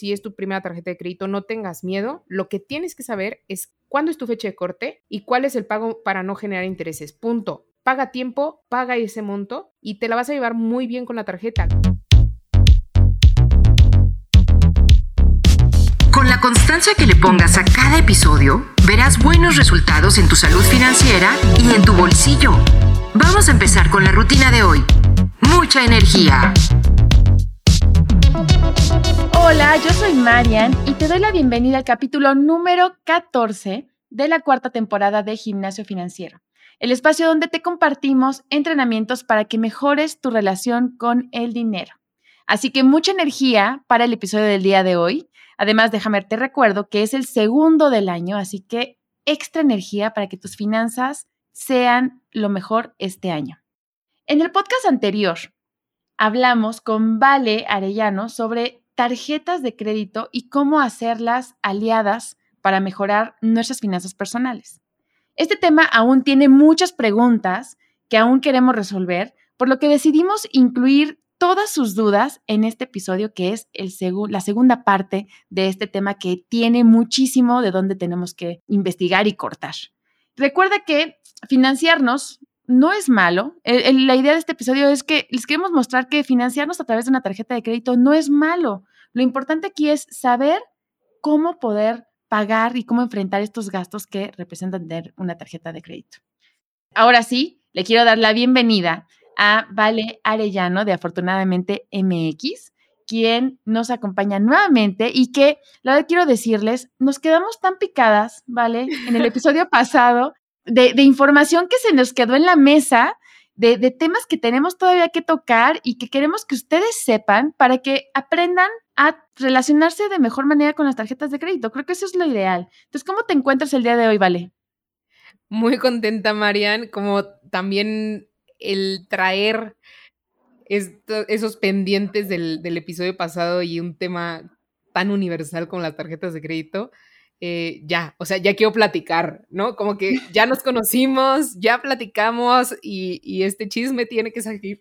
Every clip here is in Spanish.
si es tu primera tarjeta de crédito, no tengas miedo. Lo que tienes que saber es cuándo es tu fecha de corte y cuál es el pago para no generar intereses. Punto. Paga tiempo, paga ese monto y te la vas a llevar muy bien con la tarjeta. Con la constancia que le pongas a cada episodio, verás buenos resultados en tu salud financiera y en tu bolsillo. Vamos a empezar con la rutina de hoy. Mucha energía. Hola, yo soy Marian y te doy la bienvenida al capítulo número 14 de la cuarta temporada de Gimnasio Financiero, el espacio donde te compartimos entrenamientos para que mejores tu relación con el dinero. Así que mucha energía para el episodio del día de hoy. Además, déjame te recuerdo que es el segundo del año, así que extra energía para que tus finanzas sean lo mejor este año. En el podcast anterior hablamos con Vale Arellano sobre tarjetas de crédito y cómo hacerlas aliadas para mejorar nuestras finanzas personales. Este tema aún tiene muchas preguntas que aún queremos resolver, por lo que decidimos incluir todas sus dudas en este episodio que es la segunda parte de este tema que tiene muchísimo de dónde tenemos que investigar y cortar. Recuerda que financiarnos no es malo. la idea de este episodio es que les queremos mostrar que financiarnos a través de una tarjeta de crédito no es malo. Lo importante aquí es saber cómo poder pagar y cómo enfrentar estos gastos que representan tener una tarjeta de crédito. Ahora sí, le quiero dar la bienvenida a Vale Arellano de Afortunadamente MX, quien nos acompaña nuevamente y que, la verdad quiero decirles, nos quedamos tan picadas, ¿vale? En el episodio pasado de, información que se nos quedó en la mesa, de, temas que tenemos todavía que tocar y que queremos que ustedes sepan para que aprendan a relacionarse de mejor manera con las tarjetas de crédito. Creo que eso es lo ideal. Entonces, ¿cómo te encuentras el día de hoy, Vale? Muy contenta, Marian, como también el traer esos pendientes del episodio pasado y un tema tan universal como las tarjetas de crédito eh, ya, o sea, ya quiero platicar, ¿no? Como que ya nos conocimos, ya platicamos y, este chisme tiene que salir.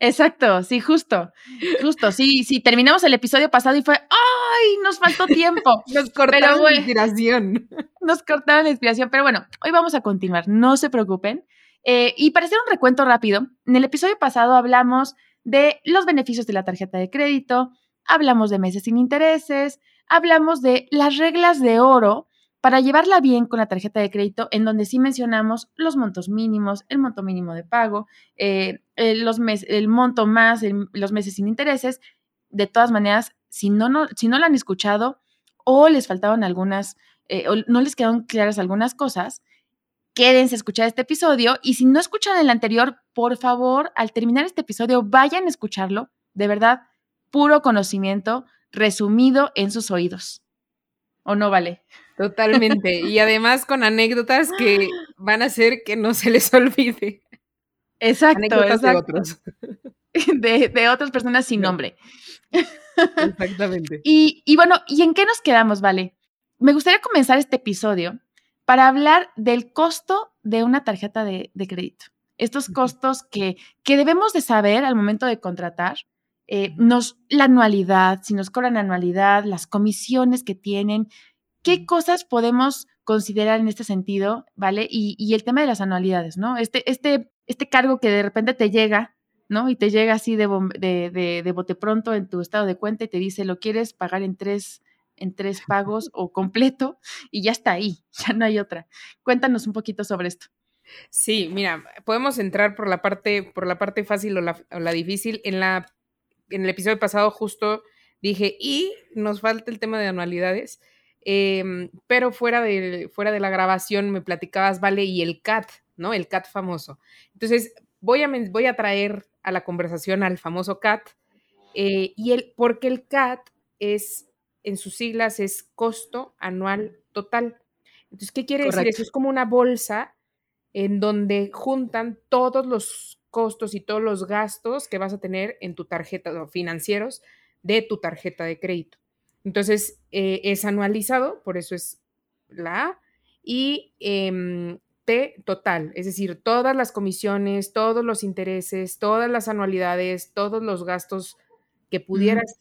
Exacto, sí, justo, justo, sí, sí, terminamos el episodio pasado y fue, ¡ay! Nos faltó tiempo. nos cortaron la inspiración. Nos cortaron la inspiración, pero bueno, hoy vamos a continuar, no se preocupen. Eh, y para hacer un recuento rápido, en el episodio pasado hablamos de los beneficios de la tarjeta de crédito, hablamos de meses sin intereses, hablamos de las reglas de oro para llevarla bien con la tarjeta de crédito, en donde sí mencionamos los montos mínimos, el monto mínimo de pago, eh, el, los el monto más, los meses sin intereses. De todas maneras, si no, no, si no lo han escuchado o les faltaban algunas, eh, o no les quedaron claras algunas cosas, quédense a escuchar este episodio. Y si no escuchan el anterior, por favor, al terminar este episodio, vayan a escucharlo. De verdad, puro conocimiento resumido en sus oídos. ¿O no vale? Totalmente. Y además con anécdotas que van a hacer que no se les olvide. Exacto. de otros. De, otras personas sin nombre. Exactamente. Y, bueno, ¿y en qué nos quedamos, Vale? Me gustaría comenzar este episodio para hablar del costo de una tarjeta de, crédito. Estos costos que, que debemos de saber al momento de contratar eh, nos, la anualidad, si nos cobran anualidad, las comisiones que tienen, qué cosas podemos considerar en este sentido, ¿vale? Y, el tema de las anualidades, ¿no? Este, este, este cargo que de repente te llega, ¿no? Y te llega así de, de, de, bote pronto en tu estado de cuenta y te dice, ¿lo quieres pagar en tres, en tres pagos o completo? Y ya está ahí, ya no hay otra. Cuéntanos un poquito sobre esto. Sí, mira, podemos entrar por la parte, por la parte fácil o la, o la difícil. En la en el episodio pasado justo dije, y nos falta el tema de anualidades, em, pero fuera de, fuera de la grabación me platicabas, vale, y el CAT, ¿no? El CAT famoso. Entonces, voy a, voy a traer a la conversación al famoso CAT, eh, y el, porque el CAT es, en sus siglas, es costo anual total. Entonces, ¿qué quiere decir eso? Es como una bolsa en donde juntan todos los costos y todos los gastos que vas a tener en tu tarjeta financieros de tu tarjeta de crédito. Entonces, eh, es anualizado, por eso es la A, y em, T total, es decir, todas las comisiones, todos los intereses, todas las anualidades, todos los gastos que pudieras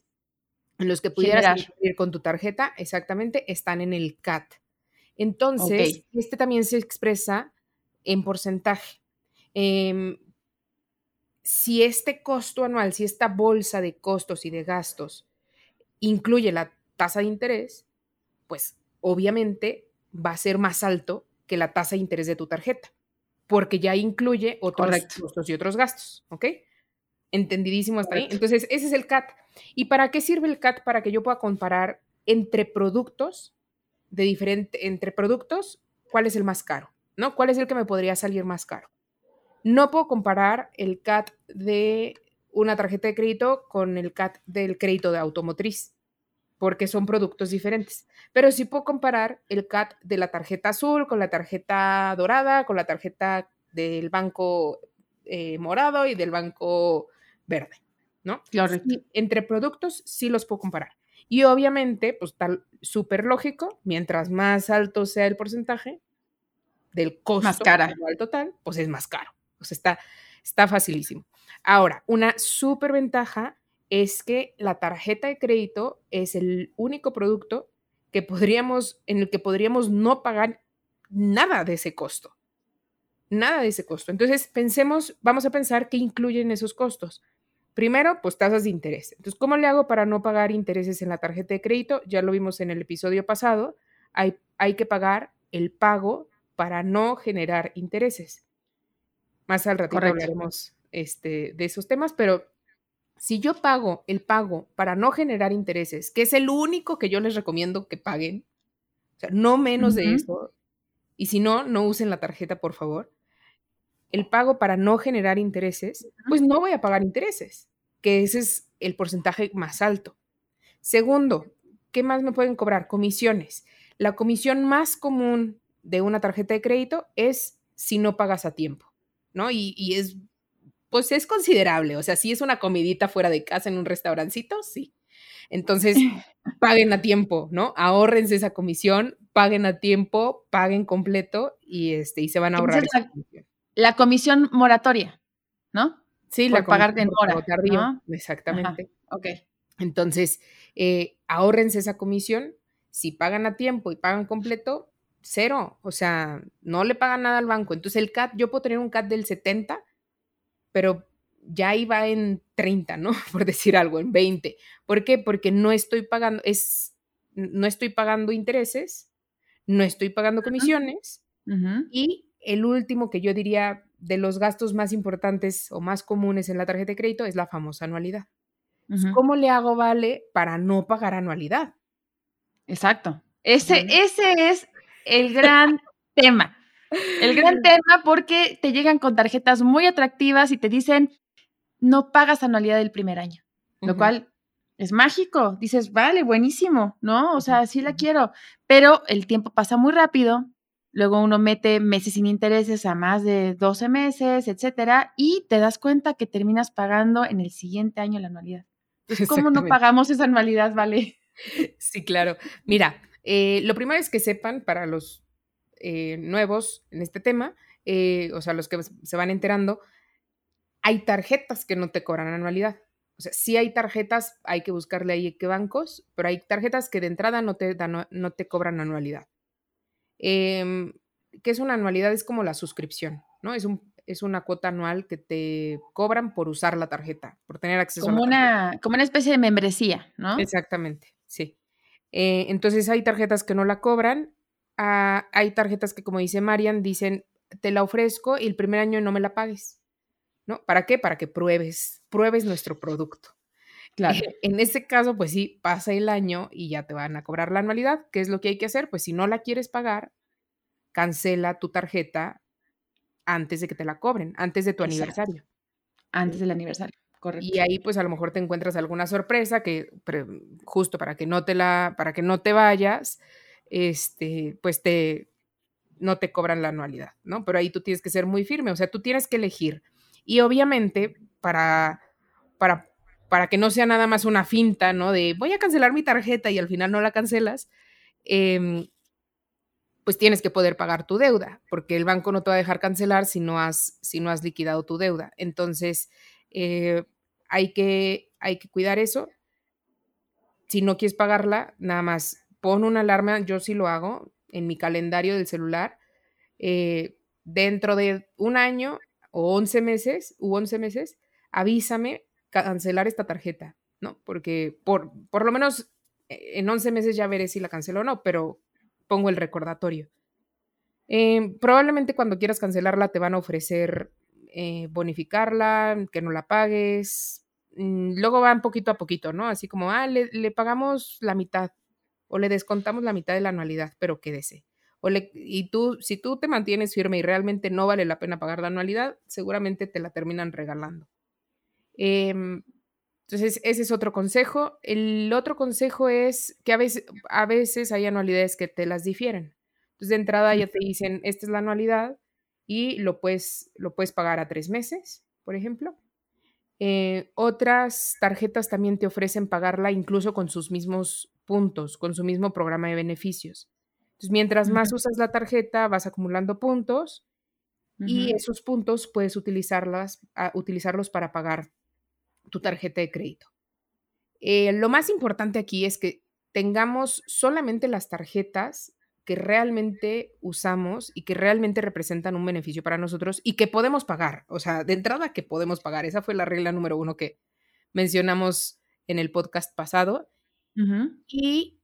los que pudieras ir con tu tarjeta, exactamente, están en el CAT. Entonces, este también se expresa en porcentaje. Em, si este costo anual, si esta bolsa de costos y de gastos incluye la tasa de interés, pues obviamente va a ser más alto que la tasa de interés de tu tarjeta, porque ya incluye otros costos y otros gastos, ¿ok? Entendidísimo hasta ahí. Entonces, ese es el CAT. ¿Y para qué sirve el CAT? Para que yo pueda comparar entre productos de diferente, entre productos, cuál es el más caro, ¿no? ¿Cuál es el que me podría salir más caro? No puedo comparar el CAT de una tarjeta de crédito con el CAT del crédito de automotriz, porque son productos diferentes. Pero sí puedo comparar el CAT de la tarjeta azul con la tarjeta dorada, con la tarjeta del banco eh, morado y del banco verde, ¿no? Claro. entre productos sí los puedo comparar. Y obviamente, pues tal, súper lógico, mientras más alto sea el porcentaje del costo más cara. total, pues es más caro. Pues está, está facilísimo. Ahora, una súper ventaja es que la tarjeta de crédito es el único producto que podríamos, en el que podríamos no pagar nada de ese costo. Nada de ese costo. Entonces, pensemos, vamos a pensar qué incluyen esos costos. Primero, pues tasas de interés. Entonces, ¿cómo le hago para no pagar intereses en la tarjeta de crédito? Ya lo vimos en el episodio pasado. Hay, hay que pagar el pago para no generar intereses. Más al ratito hablaremos este, de esos temas, pero si yo pago el pago para no generar intereses, que es el único que yo les recomiendo que paguen, o sea, no menos de eso, y si no, no usen la tarjeta, por favor, el pago para no generar intereses, pues no voy a pagar intereses, que ese es el porcentaje más alto. Segundo, ¿qué más me pueden cobrar? Comisiones. La comisión más común de una tarjeta de crédito es si no pagas a tiempo. ¿No? Y, es, pues es considerable, o sea, si es una comidita fuera de casa en un restaurancito, sí. Entonces, paguen a tiempo, ¿no? Ahórrense esa comisión, paguen a tiempo, paguen completo y, este, y se van a ahorrar. la, comisión. la comisión moratoria, ¿no? Sí, la pagar de mora, ¿no? Exactamente. ok. Entonces, eh, ahórrense esa comisión. Si pagan a tiempo y pagan completo, cero, o sea, no le pagan nada al banco. Entonces el CAT, yo puedo tener un CAT del 70, pero ya iba en 30, ¿no? Por decir algo, en 20. ¿Por qué? Porque no estoy pagando, es, no estoy pagando intereses, no estoy pagando comisiones y el último que yo diría de los gastos más importantes o más comunes en la tarjeta de crédito es la famosa anualidad. ¿Cómo le hago vale para no pagar anualidad? Exacto. Ese, ese es el gran tema. El gran tema porque te llegan con tarjetas muy atractivas y te dicen, no pagas anualidad del primer año, lo cual es mágico. Dices, vale, buenísimo, ¿no? O sea, sí la quiero, pero el tiempo pasa muy rápido. Luego uno mete meses sin intereses a más de 12 meses, etcétera, y te das cuenta que terminas pagando en el siguiente año la anualidad. Entonces, ¿cómo no pagamos esa anualidad, vale? Sí, claro. Mira, eh, lo primero es que sepan para los eh, nuevos en este tema, eh, o sea, los que se van enterando, hay tarjetas que no te cobran anualidad. O sea, sí hay tarjetas, hay que buscarle ahí qué bancos, pero hay tarjetas que de entrada no te, no te cobran anualidad. Em, ¿Qué es una anualidad? Es como la suscripción, ¿no? Es, un, es una cuota anual que te cobran por usar la tarjeta, por tener acceso como a la una, Como una especie de membresía, ¿no? Exactamente, sí. Eh, entonces hay tarjetas que no la cobran, ah, hay tarjetas que, como dice Marian, dicen, te la ofrezco y el primer año no me la pagues. ¿No? ¿Para qué? Para que pruebes, pruebes nuestro producto. Claro. en ese caso, pues sí, pasa el año y ya te van a cobrar la anualidad. ¿Qué es lo que hay que hacer? Pues si no la quieres pagar, cancela tu tarjeta antes de que te la cobren, antes de tu aniversario. Antes del aniversario. Y ahí pues a lo mejor te encuentras alguna sorpresa que justo para que no te la para que no te vayas, este, pues te no te cobran la anualidad, ¿no? Pero ahí tú tienes que ser muy firme, o sea, tú tienes que elegir. Y obviamente para para para que no sea nada más una finta, ¿no? De voy a cancelar mi tarjeta y al final no la cancelas, em, pues tienes que poder pagar tu deuda, porque el banco no te va a dejar cancelar si no has, si no has liquidado tu deuda. Entonces, eh, hay, que, hay que cuidar eso. si no quieres pagarla, nada más pon una alarma, yo sí lo hago en mi calendario del celular. Eh, dentro de un año o 11 meses, u 11 meses, avísame cancelar esta tarjeta, ¿no? Porque por, por lo menos eh, en 11 meses ya veré si la cancelo o no, pero pongo el recordatorio. Em, probablemente cuando quieras cancelarla te van a ofrecer eh, bonificarla, que no la pagues. Mm, luego van poquito a poquito, ¿no? Así como, ah, le, le, pagamos la mitad o le descontamos la mitad de la anualidad, pero quédese. O le, y tú, si tú te mantienes firme y realmente no vale la pena pagar la anualidad, seguramente te la terminan regalando. Em, entonces, ese es otro consejo. El otro consejo es que a veces, a veces hay anualidades que te las difieren. Entonces, de entrada ya te dicen, esta es la anualidad y lo puedes, lo puedes pagar a tres meses, por ejemplo. Eh, otras tarjetas también te ofrecen pagarla incluso con sus mismos puntos, con su mismo programa de beneficios. Entonces, mientras más usas la tarjeta, vas acumulando puntos y esos puntos puedes utilizarlas, ah, utilizarlos para pagar tu tarjeta de crédito. Eh, lo más importante aquí es que tengamos solamente las tarjetas que realmente usamos y que realmente representan un beneficio para nosotros y que podemos pagar. O sea, de entrada que podemos pagar. Esa fue la regla número uno que mencionamos en el podcast pasado. y,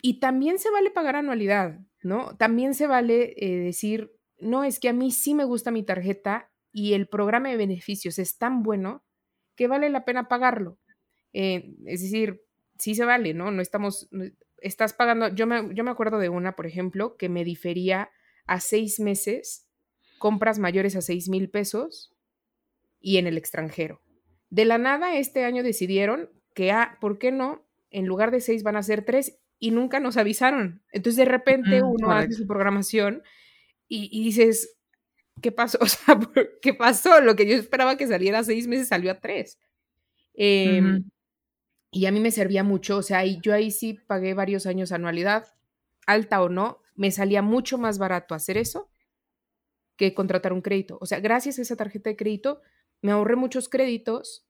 y, también se vale pagar anualidad, ¿no? También se vale eh, decir, no, es que a mí sí me gusta mi tarjeta y el programa de beneficios es tan bueno que vale la pena pagarlo. Eh, es decir, sí se vale, ¿no? No estamos, estás pagando, yo me, yo me acuerdo de una, por ejemplo, que me difería a seis meses compras mayores a seis mil pesos y en el extranjero. De la nada, este año decidieron que, ah, ¿por qué no? En lugar de seis van a ser tres y nunca nos avisaron. Entonces, de repente, mm, uno hace su programación y, y, dices, ¿qué pasó? O sea, ¿qué pasó? Lo que yo esperaba que saliera a seis meses salió a tres. Em, y a mí me servía mucho, o sea, yo ahí sí pagué varios años anualidad, alta o no, me salía mucho más barato hacer eso que contratar un crédito. O sea, gracias a esa tarjeta de crédito, me ahorré muchos créditos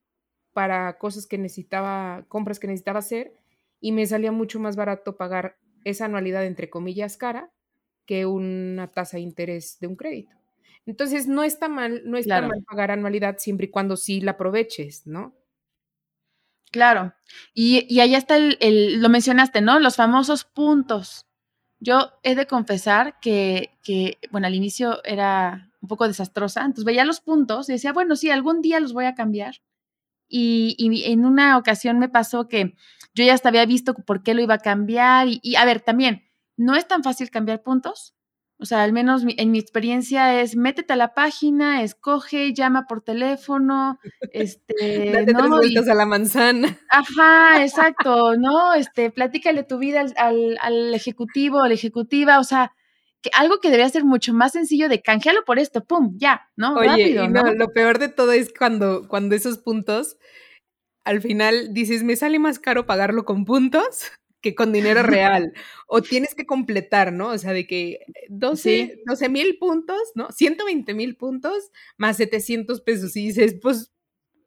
para cosas que necesitaba, compras que necesitaba hacer, y me salía mucho más barato pagar esa anualidad, entre comillas, cara, que una tasa de interés de un crédito. Entonces, no está mal, no está mal pagar anualidad siempre y cuando sí la aproveches, ¿no? Claro. Y, y allá está el, lo mencionaste, ¿no? Los famosos puntos. Yo he de confesar que, que, bueno, al inicio era un poco desastrosa, entonces veía los puntos y decía, bueno, sí, algún día los voy a cambiar. Y, y en una ocasión me pasó que yo ya hasta había visto por qué lo iba a cambiar. Y a ver, también, no es tan fácil cambiar puntos. O sea, al menos en mi experiencia es métete a la página, escoge, llama por teléfono, este, Date ¿no? vueltas a la manzana. Ajá, exacto, ¿no? Este, platícale tu vida al, al, ejecutivo, a la ejecutiva, o sea, que algo que debería ser mucho más sencillo de canjealo por esto, pum, ya, ¿no? Oye, Rápido, ¿no? lo peor de todo es cuando, cuando esos puntos, al final dices, me sale más caro pagarlo con puntos que con dinero real. o tienes que completar, ¿no? O sea, de que 12 mil puntos, ¿no? 120 mil puntos más 700 pesos. Y dices, pues,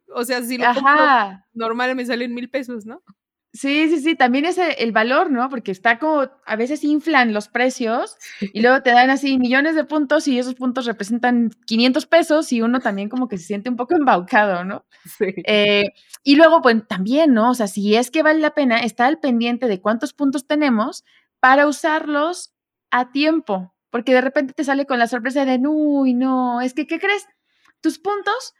o sea, si lo compro normal me salen mil pesos, ¿no? Sí, sí, sí, también es el valor, ¿no? Porque está como, a veces inflan los precios y luego te dan así millones de puntos y esos puntos representan 500 pesos y uno también como que se siente un poco embaucado, ¿no? Sí. Eh, y luego, pues también, ¿no? O sea, si es que vale la pena, estar al pendiente de cuántos puntos tenemos para usarlos a tiempo, porque de repente te sale con la sorpresa de, uy, no, es que, ¿qué crees? Tus puntos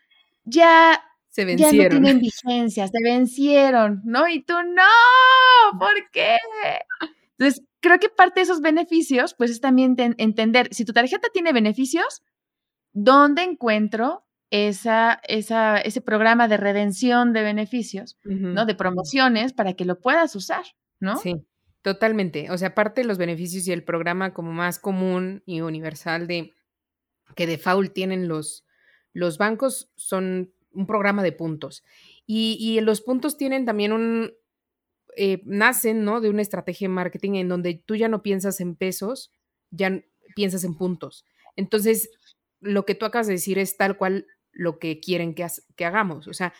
ya se vencieron. Ya no tienen vigencia, se vencieron, ¿no? Y tú, no, ¿por qué? Entonces, creo que parte de esos beneficios, pues es también entender, si tu tarjeta tiene beneficios, ¿dónde encuentro esa, esa, ese programa de redención de beneficios, ¿no? De promociones para que lo puedas usar, ¿no? Sí, totalmente. O sea, parte de los beneficios y el programa como más común y universal de que default tienen los, los bancos son un programa de puntos. Y, los puntos tienen también un, eh, nacen, ¿no? De una estrategia de marketing en donde tú ya no piensas en pesos, ya piensas en puntos. Entonces, lo que tú acabas de decir es tal cual lo que quieren que, que hagamos. O sea,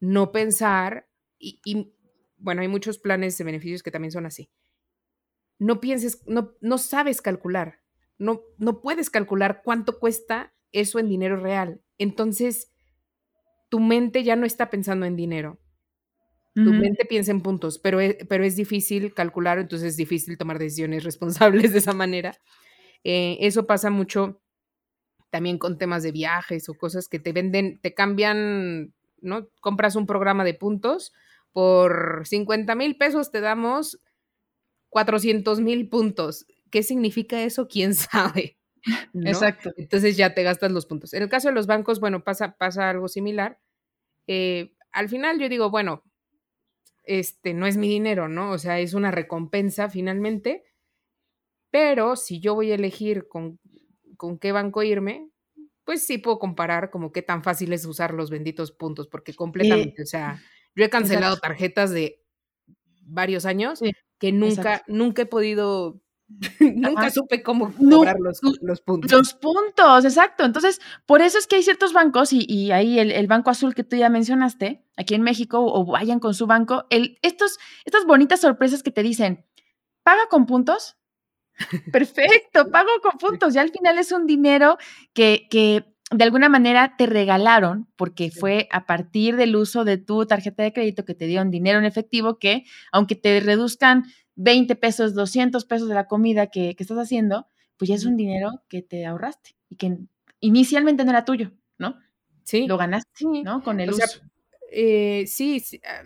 no pensar y, bueno, hay muchos planes de beneficios que también son así. No pienses, no, no sabes calcular, no, no puedes calcular cuánto cuesta eso en dinero real. Entonces, tu mente ya no está pensando en dinero. Tu mente piensa en puntos, pero es, pero es difícil calcular, entonces es difícil tomar decisiones responsables de esa manera. Eh, eso pasa mucho también con temas de viajes o cosas que te venden, te cambian, ¿no? Compras un programa de puntos, por 50 mil pesos te damos 400 mil puntos. ¿Qué significa eso? ¿Quién sabe? Exacto. Entonces ya te gastas los puntos. En el caso de los bancos, bueno, pasa, pasa algo similar. Eh, al final yo digo, bueno, este no es mi dinero, ¿no? O sea, es una recompensa finalmente. Pero si yo voy a elegir con, con qué banco irme, pues sí puedo comparar como qué tan fácil es usar los benditos puntos, porque completamente, o sea, yo he cancelado tarjetas de varios años que nunca, nunca he podido Nunca supe cómo cobrar los, puntos. Los puntos, exacto. Entonces, por eso es que hay ciertos bancos, y, ahí el, Banco Azul que tú ya mencionaste, aquí en México, o vayan con su banco, el, estos, estas bonitas sorpresas que te dicen, paga con puntos. Perfecto, pago con puntos. Ya al final es un dinero que, que de alguna manera te regalaron, porque fue a partir del uso de tu tarjeta de crédito que te dieron dinero en efectivo, que aunque te reduzcan 20 pesos, 200 pesos de la comida que, estás haciendo, pues ya es un dinero que te ahorraste y que inicialmente no era tuyo, ¿no? Sí. Lo ganaste, ¿no? Con el uso. Eh, sí, ah,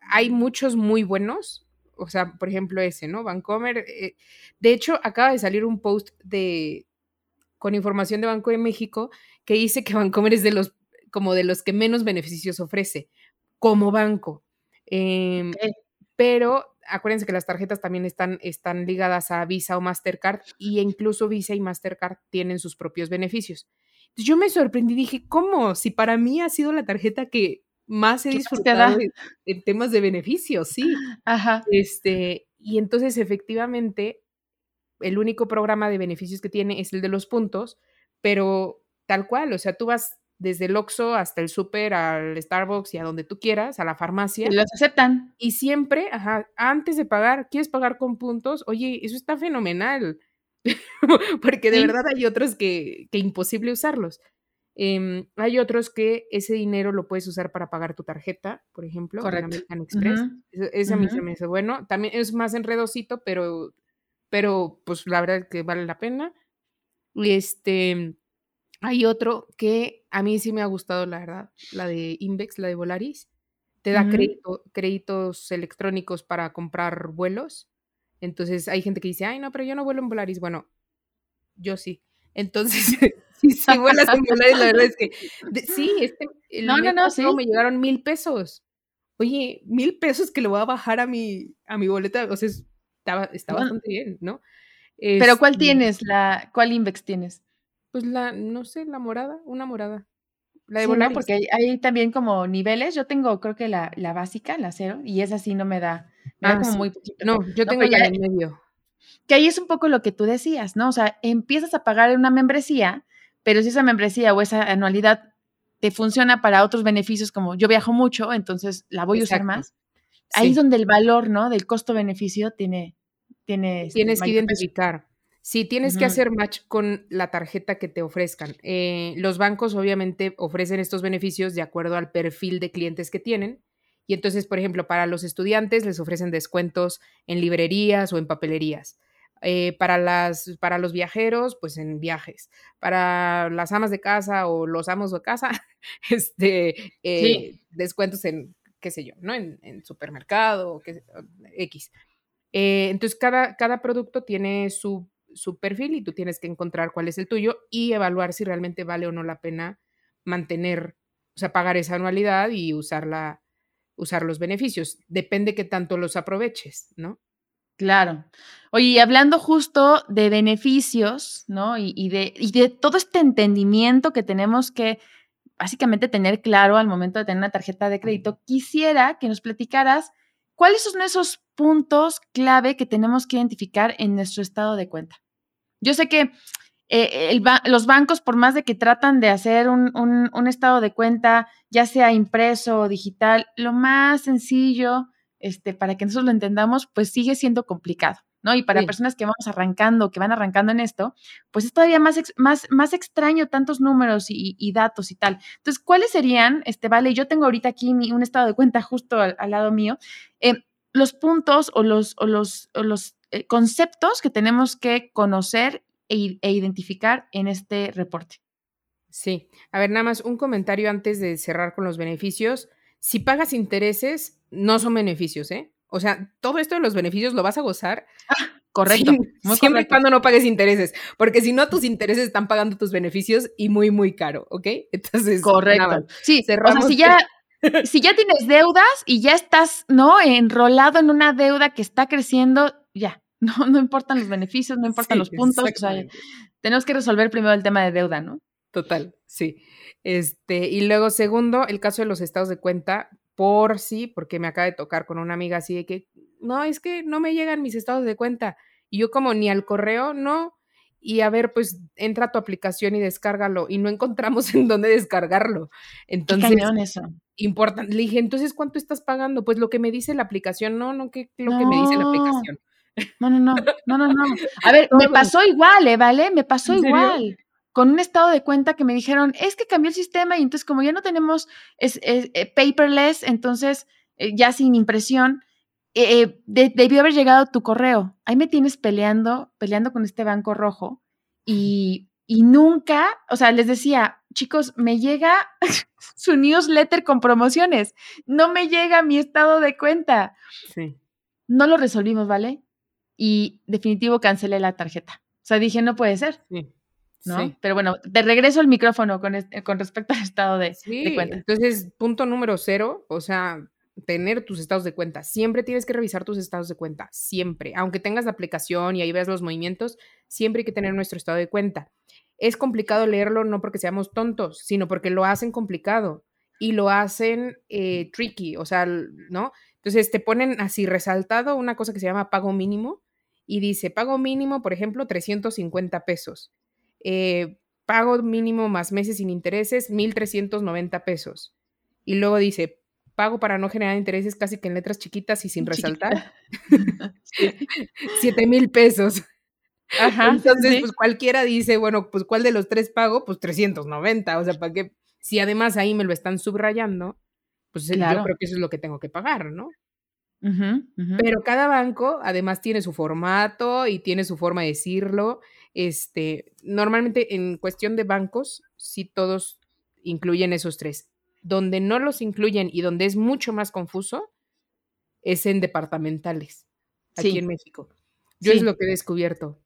hay muchos muy buenos. O sea, por ejemplo, ese, ¿no? Vancomer. Eh, de hecho, acaba de salir un post de con información de Banco de México que dice que Vancomer es de los como de los que menos beneficios ofrece como banco. Em, pero acuérdense que las tarjetas también están, están ligadas a Visa o Mastercard y incluso Visa y Mastercard tienen sus propios beneficios. Entonces yo me sorprendí, dije, ¿cómo? Si para mí ha sido la tarjeta que más he disfrutado en, temas de beneficios, sí. Ajá. Este, y entonces efectivamente el único programa de beneficios que tiene es el de los puntos, pero tal cual, o sea, tú vas desde el Oxxo hasta el súper, al Starbucks y a donde tú quieras, a la farmacia. Y los aceptan. Y siempre, ajá, antes de pagar, ¿quieres pagar con puntos? Oye, eso está fenomenal. Porque de verdad hay otros que, que imposible usarlos. Em, hay otros que ese dinero lo puedes usar para pagar tu tarjeta, por ejemplo, en American Express. Ese, a mí se me hace bueno. También es más enredosito, pero, pero pues la verdad es que vale la pena. Y este, hay otro que a mí sí me ha gustado, la verdad, la de Invex, la de Volaris. Te da créditos electrónicos para comprar vuelos. Entonces hay gente que dice, ay, no, pero yo no vuelo en Volaris. Bueno, yo sí. Entonces, sí, sí vuelas en Volaris, la verdad es que sí, este, el no, no, no, sí. me llegaron mil pesos. Oye, mil pesos que le voy a bajar a mi, a mi boleta, o sea, está, está bastante bien, ¿no? Pero ¿cuál este tienes? La, ¿Cuál Invex tienes? Pues la, no sé, la morada, una morada. La de sí, porque hay, también como niveles. Yo tengo, creo que la, la básica, la cero, y esa sí no me da, me da ah, como muy poquito. No, yo tengo la de medio. Que ahí es un poco lo que tú decías, ¿no? O sea, empiezas a pagar una membresía, pero si esa membresía o esa anualidad te funciona para otros beneficios, como yo viajo mucho, entonces la voy a usar más. Ahí es donde el valor, ¿no? Del costo-beneficio tiene, tiene. Este, Tienes que identificar. Sí, tienes que hacer match con la tarjeta que te ofrezcan. Eh, los bancos obviamente ofrecen estos beneficios de acuerdo al perfil de clientes que tienen. Y entonces, por ejemplo, para los estudiantes les ofrecen descuentos en librerías o en papelerías. Eh, para, las, para los viajeros, pues en viajes. Para las amas de casa o los amos de casa, este, eh, descuentos en, qué sé yo, ¿no? En, supermercado o qué, X. entonces, cada, cada producto tiene su su perfil y tú tienes que encontrar cuál es el tuyo y evaluar si realmente vale o no la pena mantener, o sea, pagar esa anualidad y usarla, usar los beneficios. Depende que tanto los aproveches, ¿no? Claro. Oye, hablando justo de beneficios, ¿no? Y, de, y de todo este entendimiento que tenemos que básicamente tener claro al momento de tener una tarjeta de crédito, quisiera que nos platicaras cuáles son esos puntos clave que tenemos que identificar en nuestro estado de cuenta. Yo sé que eh, los bancos, por más de que tratan de hacer un, estado de cuenta, ya sea impreso o digital, lo más sencillo este, para que nosotros lo entendamos, pues sigue siendo complicado. ¿no? Y para personas que vamos arrancando, que van arrancando en esto, pues es todavía más, más, más extraño tantos números y, datos y tal. Entonces, ¿cuáles serían, este, vale, yo tengo ahorita aquí un estado de cuenta justo al, lado mío, eh, los puntos o los, o los, los eh, conceptos que tenemos que conocer e, e identificar en este reporte? Sí, a ver, nada más un comentario antes de cerrar con los beneficios. Si pagas intereses, no son beneficios, ¿eh? O sea, todo esto de los beneficios lo vas a gozar. Ah, correcto. siempre y cuando no pagues intereses, porque si no, tus intereses están pagando tus beneficios y muy, muy caro, ¿ok? Entonces, correcto. sí, o sea, si ya, si ya tienes deudas y ya estás, ¿no? Enrolado en una deuda que está creciendo, ya, no, no importan los beneficios, no importan los puntos, o sea, tenemos que resolver primero el tema de deuda, ¿no? Total, sí. Este, y luego, segundo, el caso de los estados de cuenta, por sí, porque me acaba de tocar con una amiga así de que, no, es que no me llegan mis estados de cuenta. Y yo como ni al correo, no. Y a ver, pues entra a tu aplicación y descárgalo. Y no encontramos en dónde descargarlo. Entonces, Qué eso. Importante. Le dije, entonces, ¿cuánto estás pagando? Pues lo que me dice la aplicación. No, no, ¿qué lo que me dice la aplicación? No, no, no, no, no, no. A ver, me pasó igual, ¿eh? ¿Vale? Me pasó igual con un estado de cuenta que me dijeron, es que cambió el sistema y entonces como ya no tenemos es, eh, paperless, entonces eh, ya sin impresión, eh, debió haber llegado tu correo. Ahí me tienes peleando, peleando con este banco rojo y, y nunca, o sea, les decía, chicos, me llega su newsletter con promociones, no me llega mi estado de cuenta. Sí. No lo resolvimos, ¿vale? Y definitivo cancelé la tarjeta. O sea, dije, no puede ser. Sí. ¿no? Pero bueno, te regreso el micrófono con, con respecto al estado de, cuenta. Entonces, punto número cero, o sea, tener tus estados de cuenta. Siempre tienes que revisar tus estados de cuenta, siempre. Aunque tengas la aplicación y ahí veas los movimientos, siempre hay que tener nuestro estado de cuenta. Es complicado leerlo no porque seamos tontos, sino porque lo hacen complicado y lo hacen eh, tricky, o sea, ¿no? Entonces te ponen así resaltado una cosa que se llama pago mínimo y dice pago mínimo, por ejemplo, 350 pesos. Eh, pago mínimo más meses sin intereses, 1.390 pesos. Y luego dice, pago para no generar intereses casi que en letras chiquitas y sin resaltar, 7 mil pesos. Ajá, Entonces, pues cualquiera dice, bueno, pues ¿cuál de los tres pago? Pues 390, o sea, ¿para qué? Si además ahí me lo están subrayando, pues yo creo que eso es lo que tengo que pagar, ¿no? Pero cada banco además tiene su formato y tiene su forma de decirlo. Este, normalmente en cuestión de bancos, sí todos incluyen esos tres. Donde no los incluyen y donde es mucho más confuso es en departamentales, aquí en México. Yo es lo que he descubierto.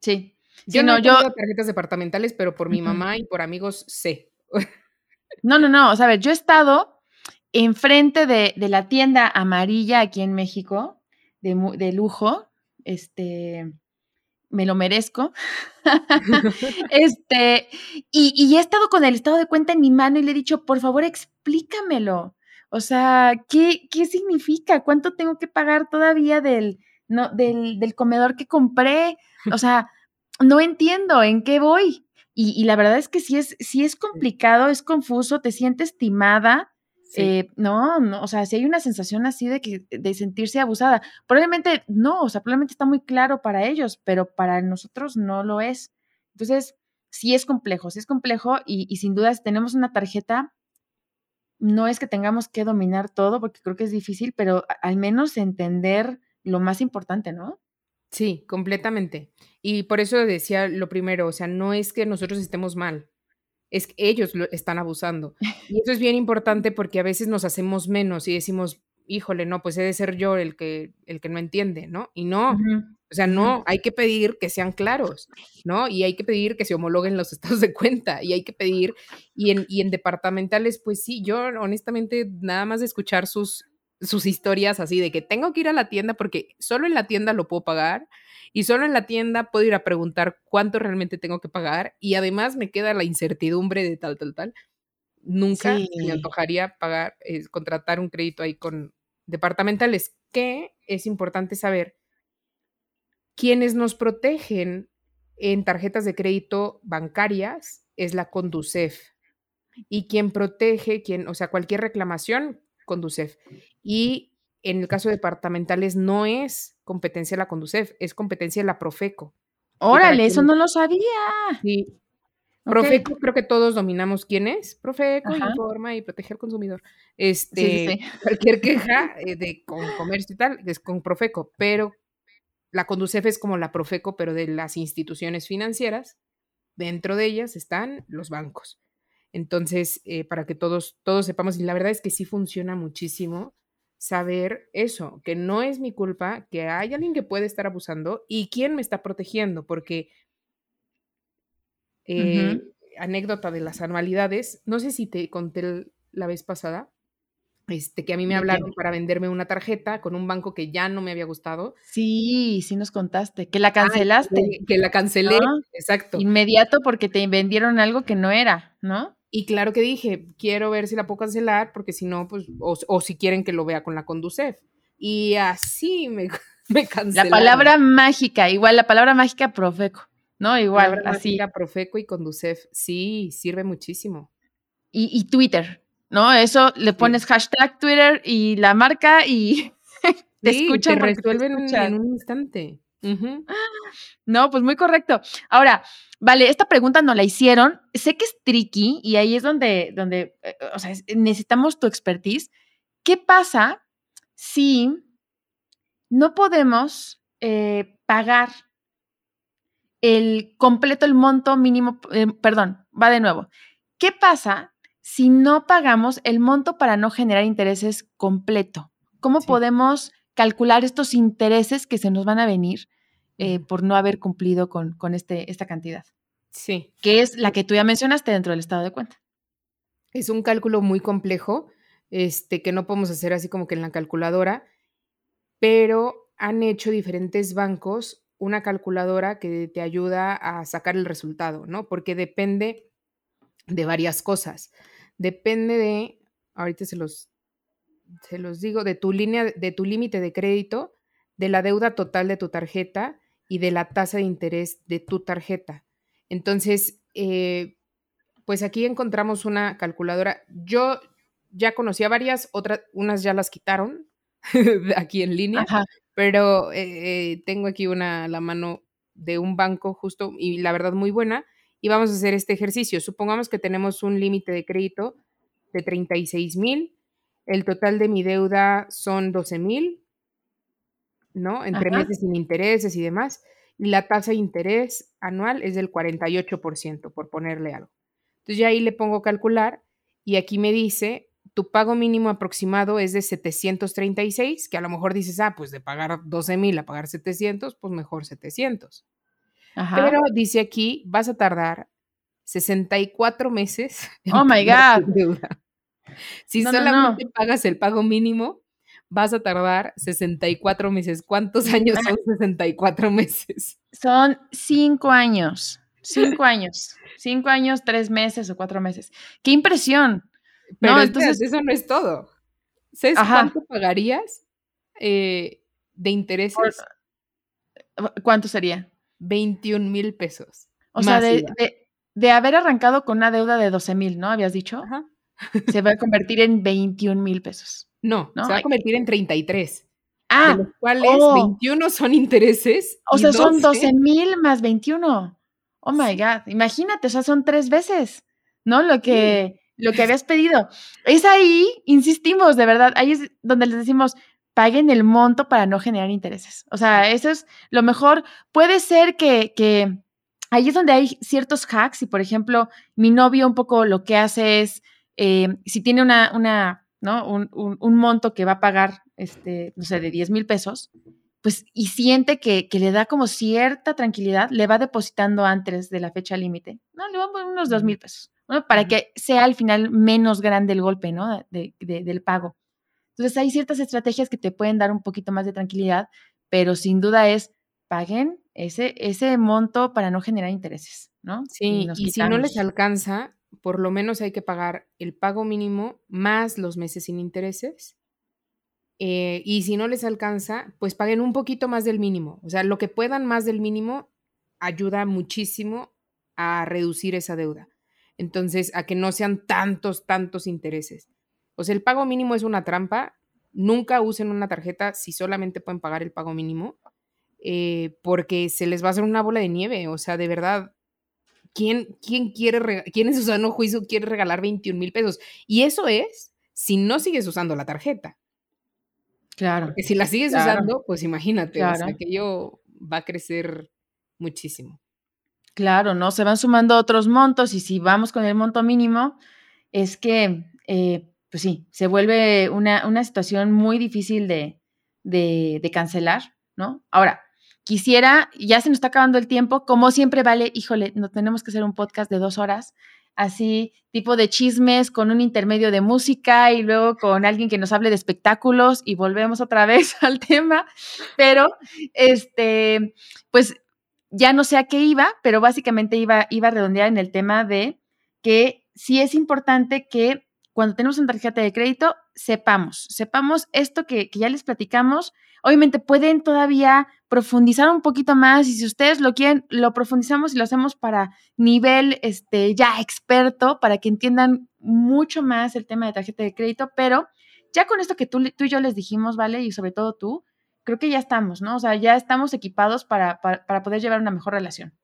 Sí. Yo no, yo tarjetas departamentales, pero por mi mamá y por amigos sé. No, no, no. O sea, a ver, yo he estado enfrente de, de la tienda amarilla aquí en México, de, de lujo, este, me lo merezco. este, y, y, he estado con el estado de cuenta en mi mano y le he dicho, por favor, explícamelo. O sea, ¿qué, qué significa? ¿Cuánto tengo que pagar todavía del, no, del, del comedor que compré? O sea, no entiendo en qué voy. Y, y, la verdad es que sí es, sí es complicado, es confuso, te sientes timada, eh, no, no, o sea, si hay una sensación así de que de sentirse abusada, probablemente no, o sea, probablemente está muy claro para ellos, pero para nosotros no lo es. Entonces, sí es complejo, sí es complejo y, y sin duda si tenemos una tarjeta, no es que tengamos que dominar todo, porque creo que es difícil, pero al menos entender lo más importante, ¿no? Sí, completamente. Y por eso decía lo primero, o sea, no es que nosotros estemos mal, es que ellos lo están abusando. Y eso es bien importante porque a veces nos hacemos menos y decimos, híjole, no, pues he de ser yo el que, el que no entiende, ¿no? Y no, o sea, no, hay que pedir que sean claros, ¿no? Y hay que pedir que se homologuen los estados de cuenta y hay que pedir, y en, y en departamentales, pues sí, yo honestamente nada más de escuchar sus, sus historias así de que tengo que ir a la tienda porque solo en la tienda lo puedo pagar y solo en la tienda puedo ir a preguntar cuánto realmente tengo que pagar y además me queda la incertidumbre de tal, tal, tal. Nunca me antojaría pagar, eh, contratar un crédito ahí con departamentales, que es importante saber quienes nos protegen en tarjetas de crédito bancarias es la Conducef. Y quien protege, quien, o sea, cualquier reclamación, Conducef. Y en el caso de departamentales no es competencia de la Conducef, es competencia de la Profeco. Órale, eso no lo sabía. Sí. Profeco, creo que todos dominamos quién es. Profeco, informa y protege al consumidor. Este, cualquier queja eh, de con comercio y tal, es con Profeco, pero la Conducef es como la Profeco, pero de las instituciones financieras. Dentro de ellas están los bancos. Entonces, eh, para que todos, todos sepamos, y la verdad es que sí funciona muchísimo saber eso, que no es mi culpa, que hay alguien que puede estar abusando y quién me está protegiendo, porque eh, anécdota de las anualidades, no sé si te conté la vez pasada, este, que a mí me hablaron para venderme una tarjeta con un banco que ya no me había gustado. Sí, sí nos contaste, que la cancelaste. que, la cancelé, exacto. Inmediato porque te vendieron algo que no era, ¿no? Y claro que dije, quiero ver si la puedo cancelar, porque si no, pues, o, si quieren que lo vea con la Conducef. Y así me, me cancelaron. La palabra mágica, igual la palabra mágica Profeco, ¿no? Igual, la así. Mágica Profeco y Conducef, sí, sirve muchísimo. Y, Twitter, ¿no? Eso le pones hashtag Twitter y la marca y te escuchan. Te resuelven en un instante. No, pues muy correcto. Ahora, vale, esta pregunta no la hicieron. Sé que es tricky y ahí es donde, donde eh, o sea, necesitamos tu expertise. ¿Qué pasa si no podemos eh, pagar el completo, el monto mínimo, eh, perdón, va de nuevo. ¿Qué pasa si no pagamos el monto para no generar intereses completo? ¿Cómo podemos calcular estos intereses que se nos van a venir eh, por no haber cumplido con, con este, esta cantidad. Sí. Que es la que tú ya mencionaste dentro del estado de cuenta. Es un cálculo muy complejo, este, que no podemos hacer así como que en la calculadora, pero han hecho diferentes bancos una calculadora que te ayuda a sacar el resultado, ¿no? Porque depende de varias cosas. Depende de, ahorita se los, se los digo, de tu línea, de tu límite de crédito, de la deuda total de tu tarjeta y de la tasa de interés de tu tarjeta. Entonces, eh, pues aquí encontramos una calculadora. Yo ya conocía varias, otras, unas ya las quitaron aquí en línea, pero eh, eh, tengo aquí una la mano de un banco justo y la verdad muy buena. Y vamos a hacer este ejercicio. Supongamos que tenemos un límite de crédito de 36 mil el total de mi deuda son 12 mil, ¿no? Entre meses sin intereses y demás. Y la tasa de interés anual es del 48%, por ponerle algo. Entonces ya ahí le pongo calcular y aquí me dice, tu pago mínimo aproximado es de 736, que a lo mejor dices, ah, pues de pagar 12 mil a pagar 700, pues mejor 700. Pero dice aquí, vas a tardar 64 meses. oh my God. Si solamente pagas el pago mínimo, vas a tardar 64 meses. ¿Cuántos años son 64 meses? Son cinco años. Cinco años. Cinco años, tres meses o cuatro meses. ¡Qué impresión! Pero entonces eso no es todo. ¿Sabes cuánto pagarías eh, de intereses? ¿Cuánto sería? 21 mil pesos. O sea, de, de, haber arrancado con una deuda de 12 mil, ¿no? ¿Habías dicho? Ajá se va a convertir en 21 mil pesos. No, se va a convertir en 33. Ah, de los cuales 21 son intereses. O sea, son 12 mil más 21. Oh my God, imagínate, o sea, son tres veces, ¿no? Lo que, lo que habías pedido. Es ahí, insistimos, de verdad, ahí es donde les decimos, paguen el monto para no generar intereses. O sea, eso es lo mejor. Puede ser que, que ahí es donde hay ciertos hacks y, por ejemplo, mi novio un poco lo que hace es eh, si tiene una, una ¿no? Un, monto que va a pagar, este, no sé, de 10 mil pesos, pues y siente que, le da como cierta tranquilidad, le va depositando antes de la fecha límite. No, le va a poner unos 2 mil pesos, para que sea al final menos grande el golpe, ¿no? del pago. Entonces hay ciertas estrategias que te pueden dar un poquito más de tranquilidad, pero sin duda es paguen ese, ese monto para no generar intereses, ¿no? Sí, y si no les alcanza, por lo menos hay que pagar el pago mínimo más los meses sin intereses. Eh, y si no les alcanza, pues paguen un poquito más del mínimo. O sea, lo que puedan más del mínimo ayuda muchísimo a reducir esa deuda. Entonces, a que no sean tantos, tantos intereses. O sea, el pago mínimo es una trampa nunca usen una tarjeta si solamente pueden pagar el pago mínimo, eh, porque se les va a hacer una bola de nieve. O sea, de verdad, ¿quién, quién quiere, quién en su sano juicio quiere regalar 21 mil pesos? Y eso es si no sigues usando la tarjeta. Claro. Porque si la sigues usando, pues imagínate, o sea, que ello va a crecer muchísimo. Claro, ¿no? Se van sumando otros montos y si vamos con el monto mínimo, es que, eh, pues sí, se vuelve una, una situación muy difícil de, de, de, cancelar, ¿no? Ahora, quisiera, ya se nos está acabando el tiempo, como siempre vale, híjole, no tenemos que hacer un podcast de dos horas, así tipo de chismes con un intermedio de música y luego con alguien que nos hable de espectáculos y volvemos otra vez al tema, pero este, pues ya no sé a qué iba, pero básicamente iba, iba a redondear en el tema de que sí es importante que cuando tenemos una tarjeta de crédito, sepamos, sepamos esto que, ya les platicamos. Obviamente pueden todavía profundizar un poquito más y si ustedes lo quieren, lo profundizamos y lo hacemos para nivel este, ya experto, para que entiendan mucho más el tema de tarjeta de crédito, pero ya con esto que tú, tú y yo les dijimos, ¿vale? Y sobre todo tú, creo que ya estamos, ¿no? O sea, ya estamos equipados para, para, poder llevar una mejor relación.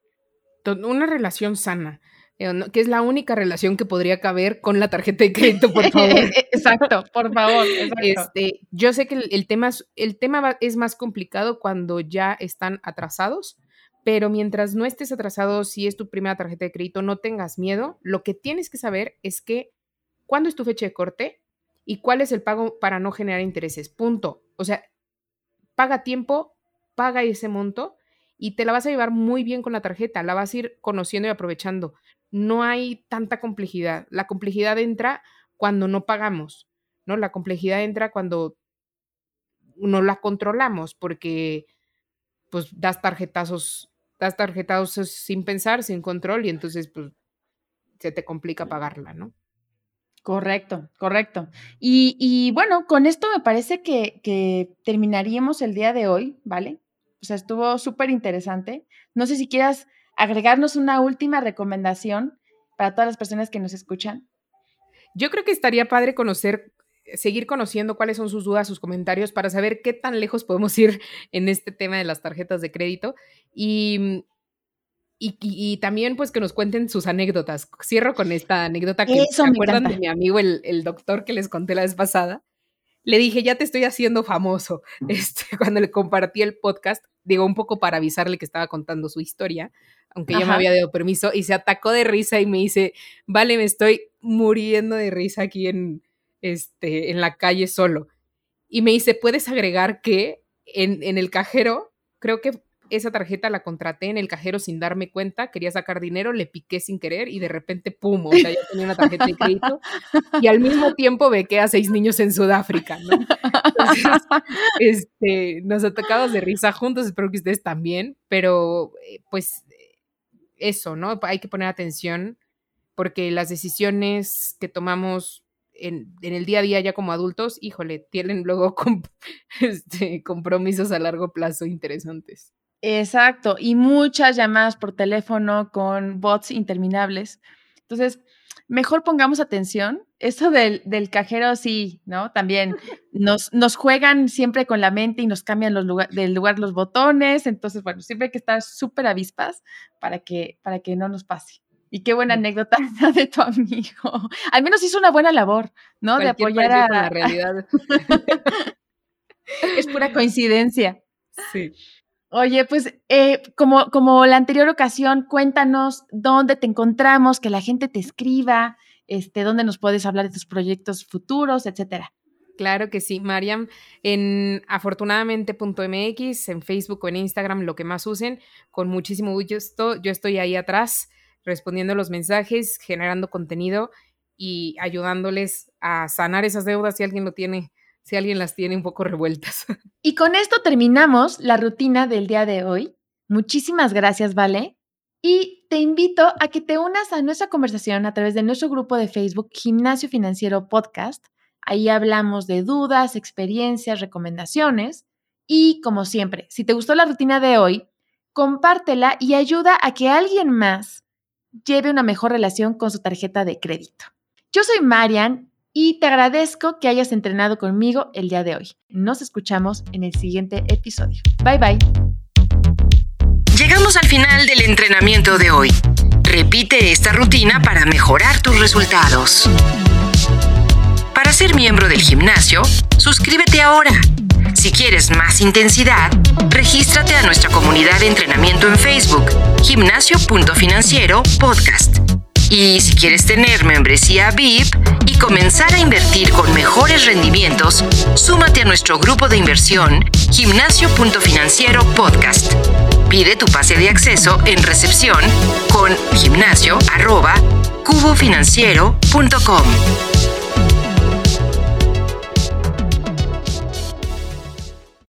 Una relación sana, que es la única relación que podría caber con la tarjeta de crédito, por favor. exacto, por favor. Exacto. Este, yo sé que el, el tema, es, el tema es más complicado cuando ya están atrasados, pero mientras no estés atrasado, si es tu primera tarjeta de crédito, no tengas miedo. Lo que tienes que saber es que cuándo es tu fecha de corte y cuál es el pago para no generar intereses. Punto. O sea, paga tiempo, paga ese monto y te la vas a llevar muy bien con la tarjeta, la vas a ir conociendo y aprovechando. No hay tanta complejidad. La complejidad entra cuando no pagamos, ¿no? La complejidad entra cuando no la controlamos porque pues das tarjetazos, das tarjetazos sin pensar, sin control y entonces pues se te complica pagarla, ¿no? Correcto, correcto. Y, y, bueno, con esto me parece que, que, terminaríamos el día de hoy, ¿vale? O sea, estuvo súper interesante. No sé si quieras agregarnos una última recomendación para todas las personas que nos escuchan. Yo creo que estaría padre conocer, seguir conociendo cuáles son sus dudas, sus comentarios, para saber qué tan lejos podemos ir en este tema de las tarjetas de crédito. Y y, y, y, también pues que nos cuenten sus anécdotas. Cierro con esta anécdota que Eso ¿se me acuerdan de mi amigo el, el, doctor que les conté la vez pasada. Le dije, ya te estoy haciendo famoso. Este, cuando le compartí el podcast, digo, un poco para avisarle que estaba contando su historia, aunque Ajá. ya me había dado permiso, y se atacó de risa y me dice, vale, me estoy muriendo de risa aquí en, este, en la calle solo. Y me dice, ¿puedes agregar que en, en el cajero, creo que esa tarjeta la contraté en el cajero sin darme cuenta, quería sacar dinero, le piqué sin querer y de repente, pum, o sea, ya tenía una tarjeta de crédito y al mismo tiempo bequé a seis niños en Sudáfrica, ¿no? Entonces, este, nos atacamos de risa juntos, espero que ustedes también, pero pues eso, ¿no? Hay que poner atención porque las decisiones que tomamos en, el día a día ya como adultos, híjole, tienen luego este, compromisos a largo plazo interesantes. Exacto, y muchas llamadas por teléfono con bots interminables. Entonces, mejor pongamos atención. Esto del, del cajero, sí, ¿no? También nos, nos, juegan siempre con la mente y nos cambian los lugar, del lugar los botones. Entonces, bueno, siempre hay que estar súper avispas para que, para que no nos pase. Y qué buena anécdota de tu amigo. Al menos hizo una buena labor, ¿no? De apoyar a la realidad. es pura coincidencia. Sí. Oye, pues eh, como, como la anterior ocasión, cuéntanos dónde te encontramos, que la gente te escriba, este, dónde nos puedes hablar de tus proyectos futuros, etcétera. Claro que sí, Mariam, en afortunadamente.mx, en Facebook o en Instagram, lo que más usen, con muchísimo gusto, yo estoy ahí atrás respondiendo los mensajes, generando contenido y ayudándoles a sanar esas deudas si alguien lo tiene si alguien las tiene un poco revueltas. Y con esto terminamos la rutina del día de hoy. Muchísimas gracias, Vale. Y te invito a que te unas a nuestra conversación a través de nuestro grupo de Facebook Gimnasio Financiero Podcast. Ahí hablamos de dudas, experiencias, recomendaciones. Y como siempre, si te gustó la rutina de hoy, compártela y ayuda a que alguien más lleve una mejor relación con su tarjeta de crédito. Yo soy Marian y te agradezco que hayas entrenado conmigo el día de hoy. Nos escuchamos en el siguiente episodio. Bye bye. Llegamos al final del entrenamiento de hoy. Repite esta rutina para mejorar tus resultados. Para ser miembro del gimnasio, suscríbete ahora. Si quieres más intensidad, regístrate a nuestra comunidad de entrenamiento en Facebook, gimnasio.financiero podcast. Y si quieres tener membresía VIP y comenzar a invertir con mejores rendimientos, súmate a nuestro grupo de inversión Gimnasio.financiero podcast. Pide tu pase de acceso en recepción con gimnasio.cubofinanciero.com.